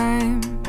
time.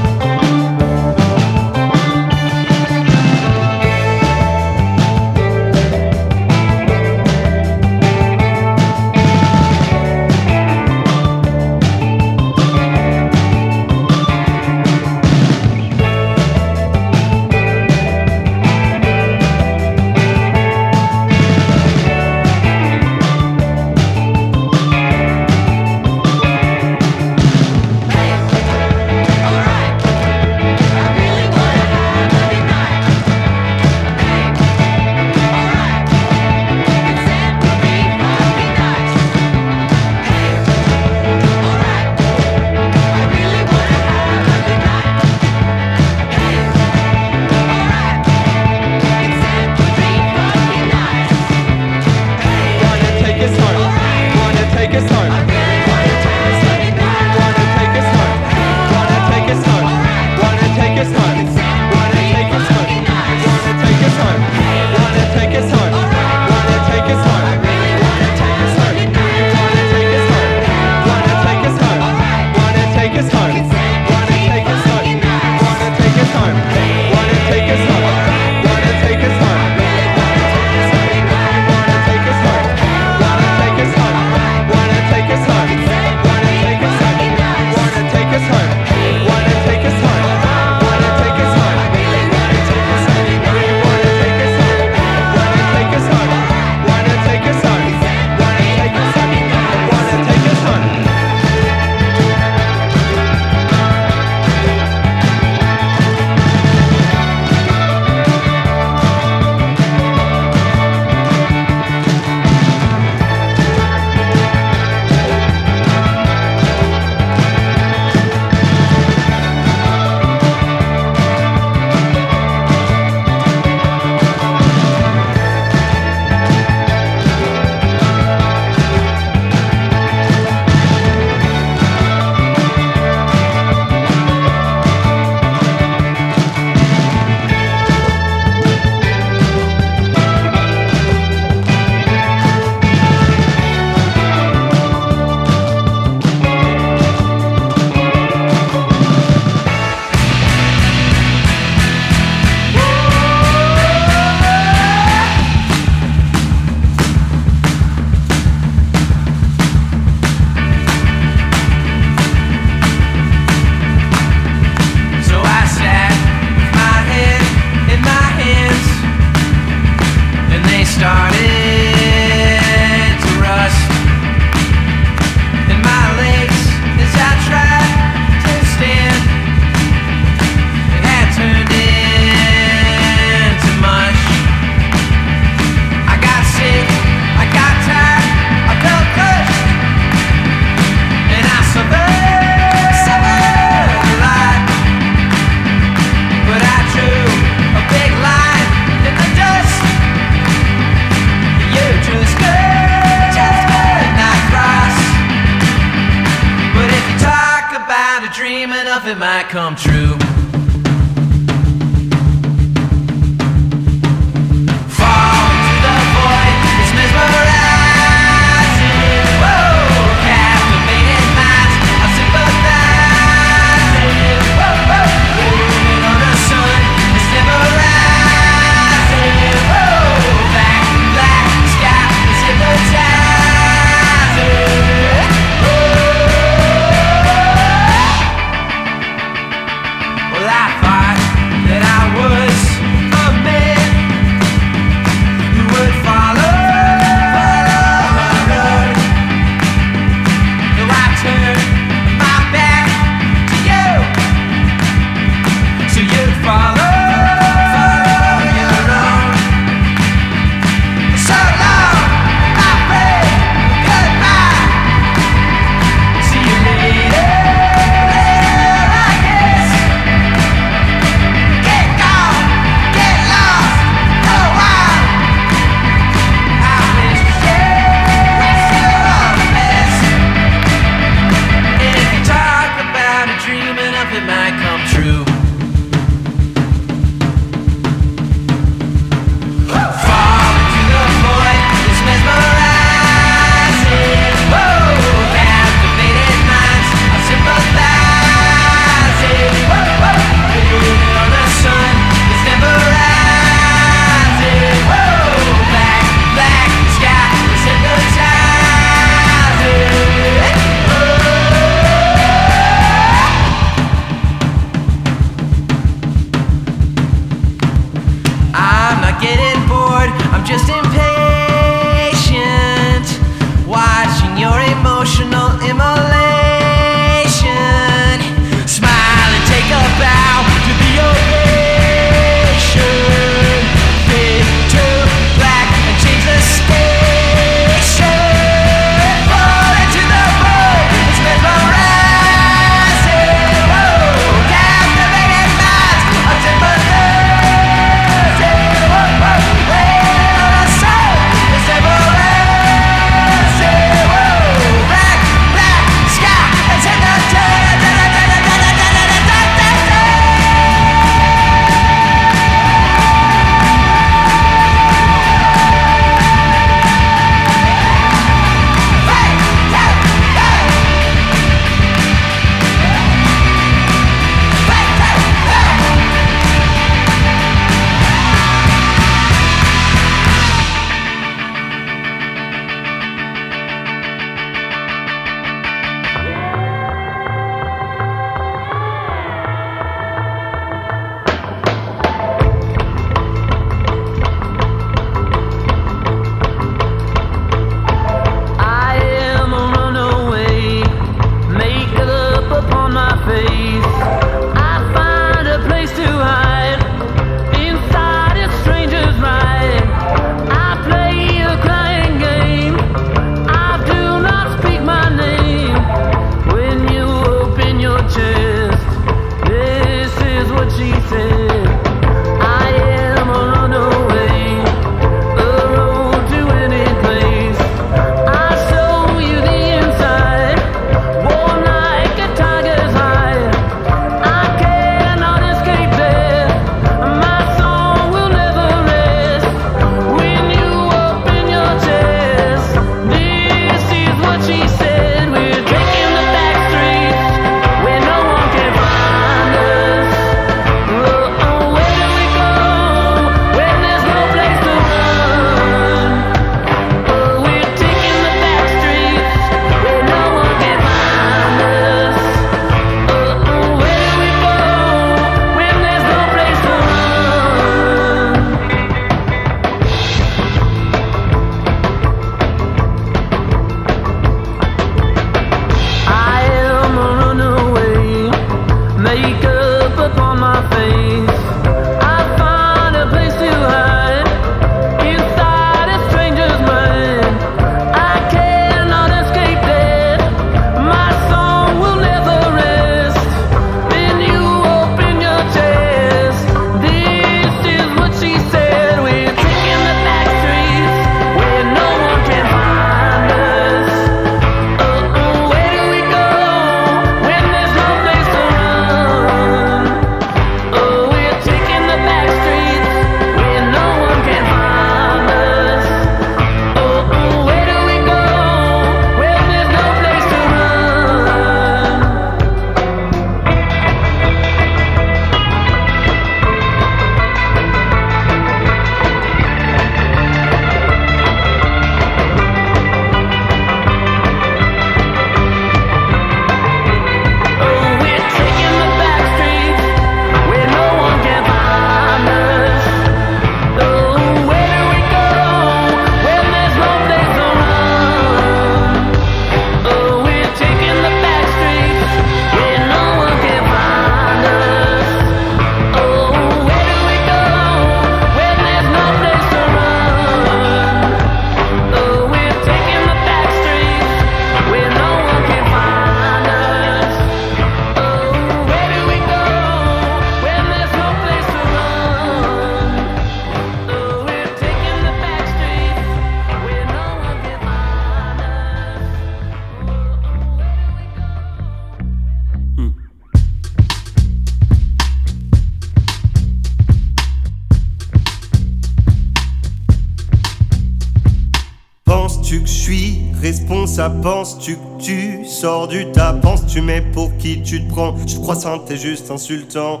Irresponsable, penses-tu tu sors du tas? Penses-tu mais pour qui tu te prends? Je te crois sain, t'es juste insultant.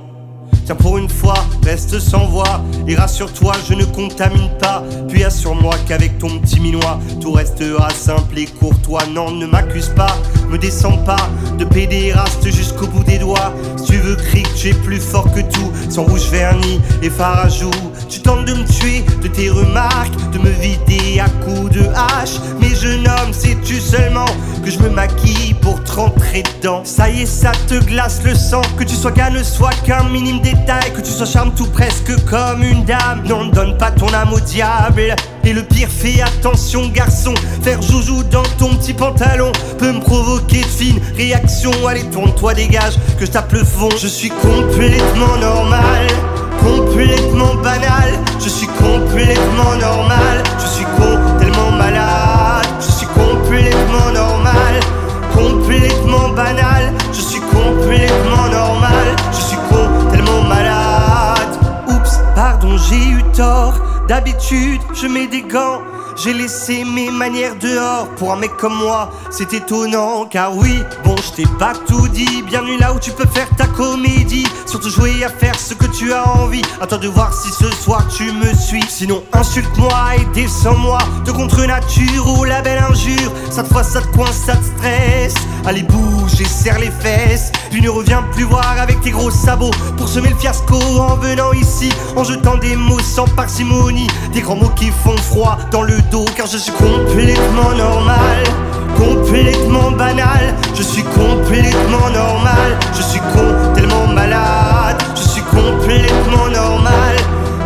Tiens pour une fois, reste sans voix Et rassure-toi, je ne contamine pas. Puis assure-moi qu'avec ton petit minois Tout restera simple et courtois. Non, ne m'accuse pas, me descends pas De pédéraste jusqu'au bout des doigts. Si tu veux crier tu es plus fort que tout. Sans rouge vernis et farajou Tu tentes de me tuer de tes remarques De me vider à coups de hache. Mais jeune homme, sais-tu seulement Que je me maquille pour te rentrer dedans? Ça y est, ça te glace le sang. Que tu sois gars ne soit qu'un minime détail. Que tu sois charme tout presque comme une dame. Non, ne donne pas ton âme au diable Et le pire, fais attention garçon. Faire joujou dans ton petit pantalon Peut me provoquer de fines réactions. Allez, tourne-toi, dégage, que je tape le fond. Je suis complètement normal Complètement banal. Je suis complètement normal Je suis con, tellement malade. Je suis complètement normal Complètement banal. Je suis complètement normal Je suis con, tellement malade. Oups, pardon, j'ai eu tort D'habitude, je mets des gants. J'ai laissé mes manières dehors pour un mec comme moi, c'est étonnant car oui, bon je t'ai pas tout dit, bienvenue là où tu peux faire ta comédie, surtout jouer à faire ce que tu as envie, attends de voir si ce soir tu me suis, sinon insulte-moi et descends-moi. De contre nature ou la belle injure, cette fois ça te coince, ça te stresse, allez bouge et serre les fesses, puis ne reviens plus voir avec tes gros sabots. Pour semer le fiasco en venant ici, en jetant des mots sans parcimonie, des grands mots qui font froid dans le dos. Car je suis complètement normal, complètement banal, je suis complètement normal, je suis con, malade, je suis complètement normal,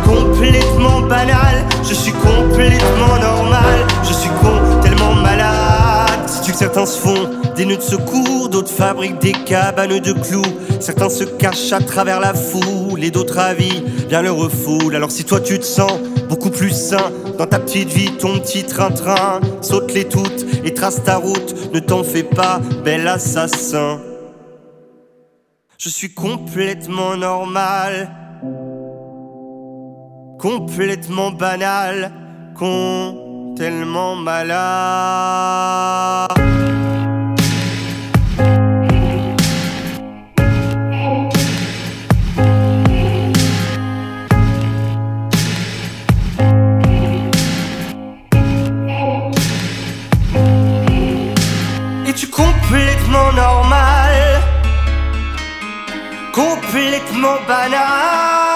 complètement banal, je suis complètement normal, je suis con, tellement malade. Sais-tu que certains se font des nœuds de secours, d'autres fabriquent des cabanes de clous, certains se cachent à travers la foule et d'autres avis bien le refoulent. Alors si toi tu te sens beaucoup plus sain dans ta petite vie, ton petit train-train, saute-les toutes et trace ta route, ne t'en fais pas, bel assassin. Je suis complètement normal, complètement banal, con, tellement malade. Es-tu complètement normal? Complètement banal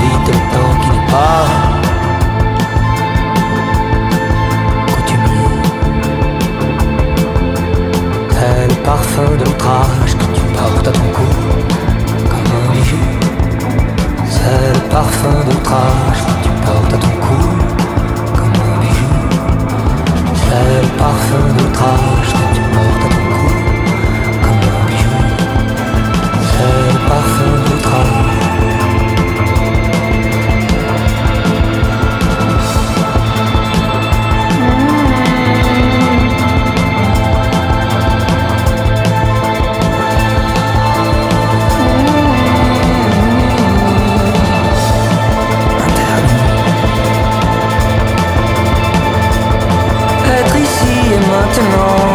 Vite le temps qui n'est pas. Le parfum de que tu portes à ton cou comme un bijou. C'est le parfum de que tu portes à ton cou comme un bijou. C'est le parfum de que tu portes à ton cou et maintenant,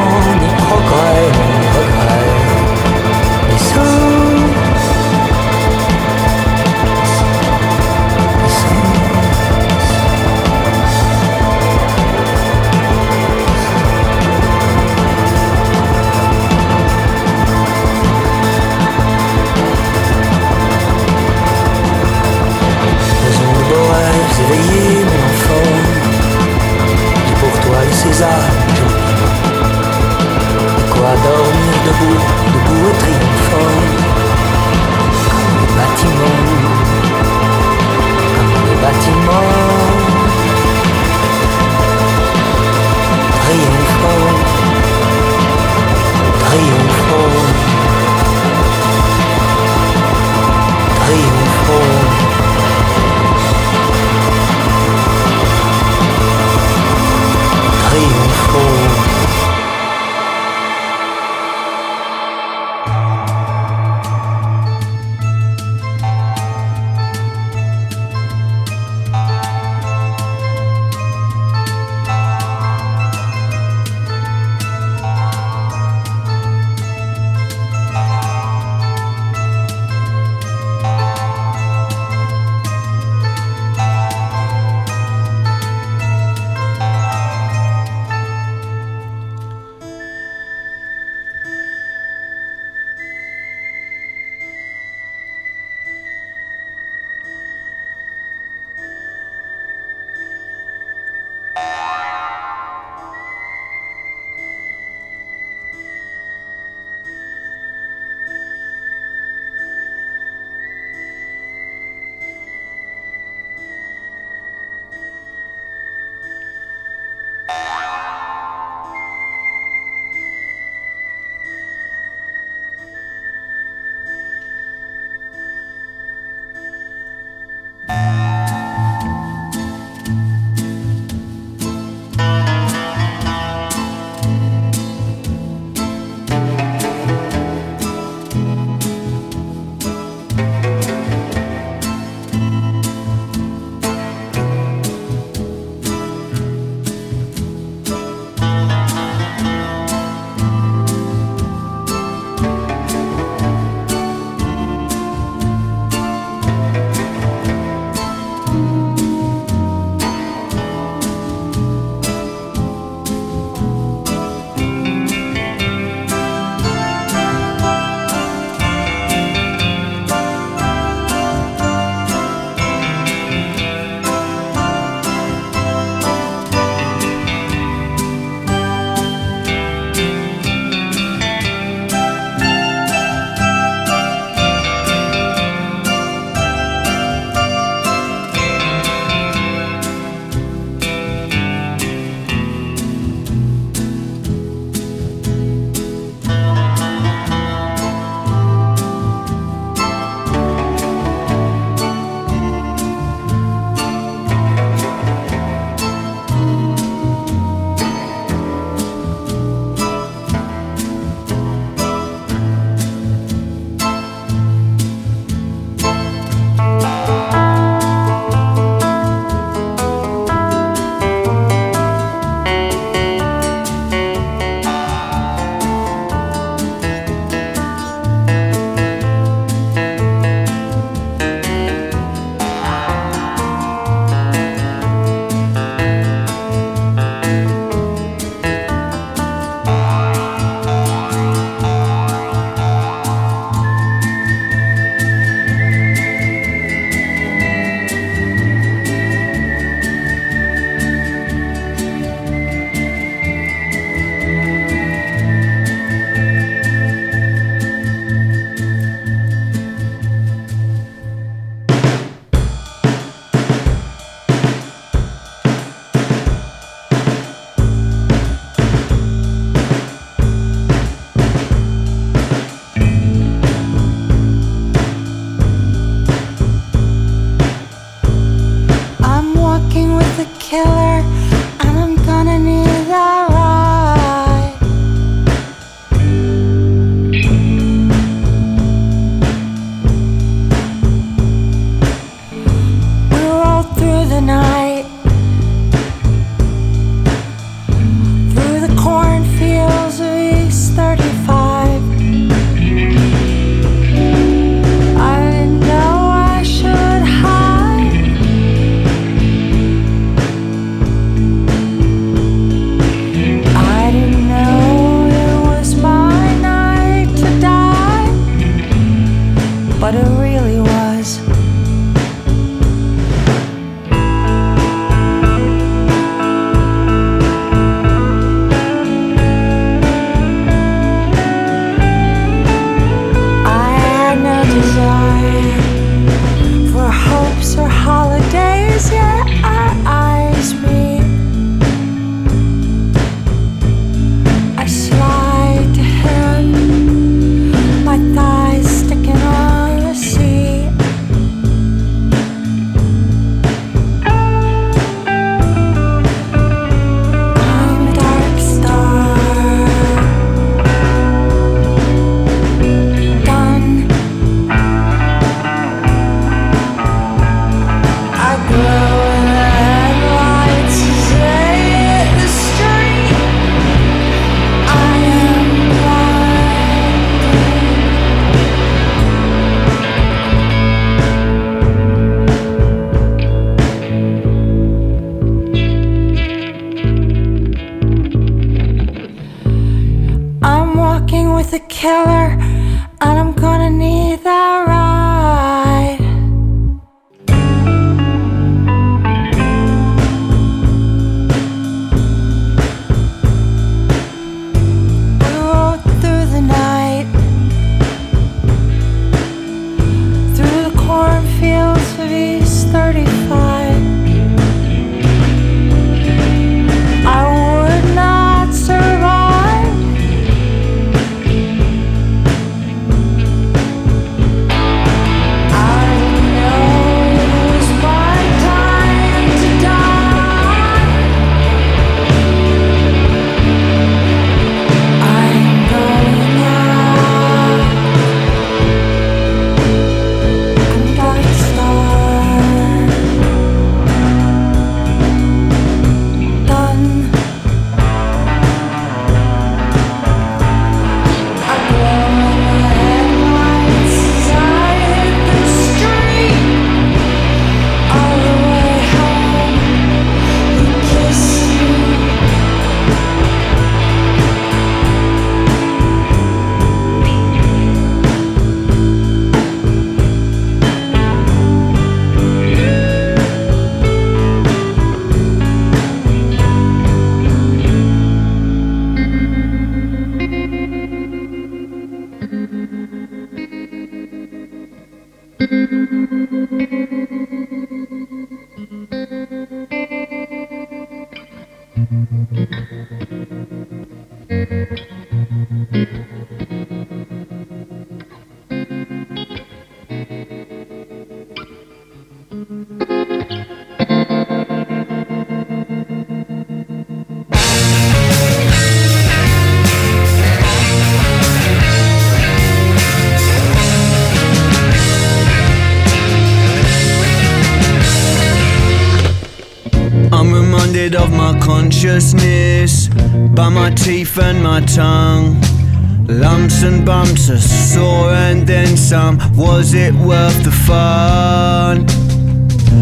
And bumps, a sore and then some. Was it worth the fun?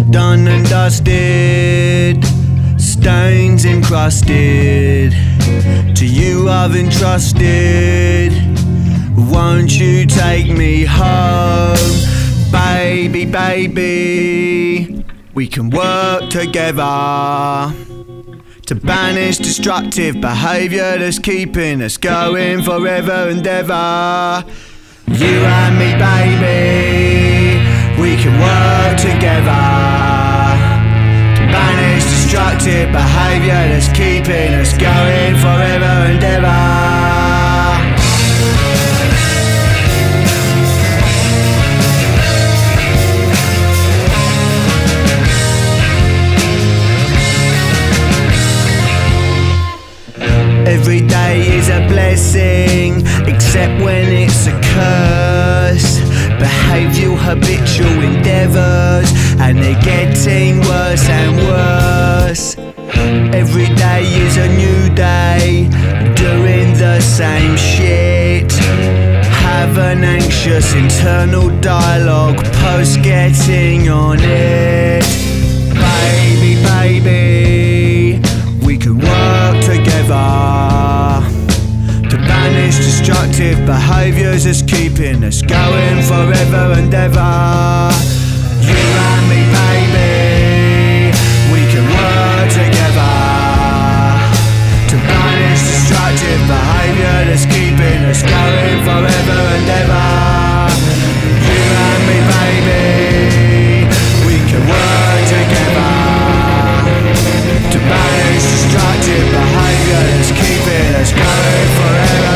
Done and dusted, stains encrusted. To you I've entrusted. Won't you take me home, baby, baby? We can work together to banish destructive behaviour that's keeping us going forever and ever. You and me, baby, we can work together to banish destructive behaviour that's keeping us going forever and ever. When it's a curse. Behavioural habitual endeavours, and they're getting worse and worse. Every day is a new day, doing the same shit. Have an anxious internal dialogue post getting on it. Baby, baby, destructive behaviours that's keeping us going forever and ever. You and me, baby, we can work together to banish destructive behaviour that's keeping us going forever and ever. You and me, baby, we can work together to banish destructive behaviour that's keeping us going forever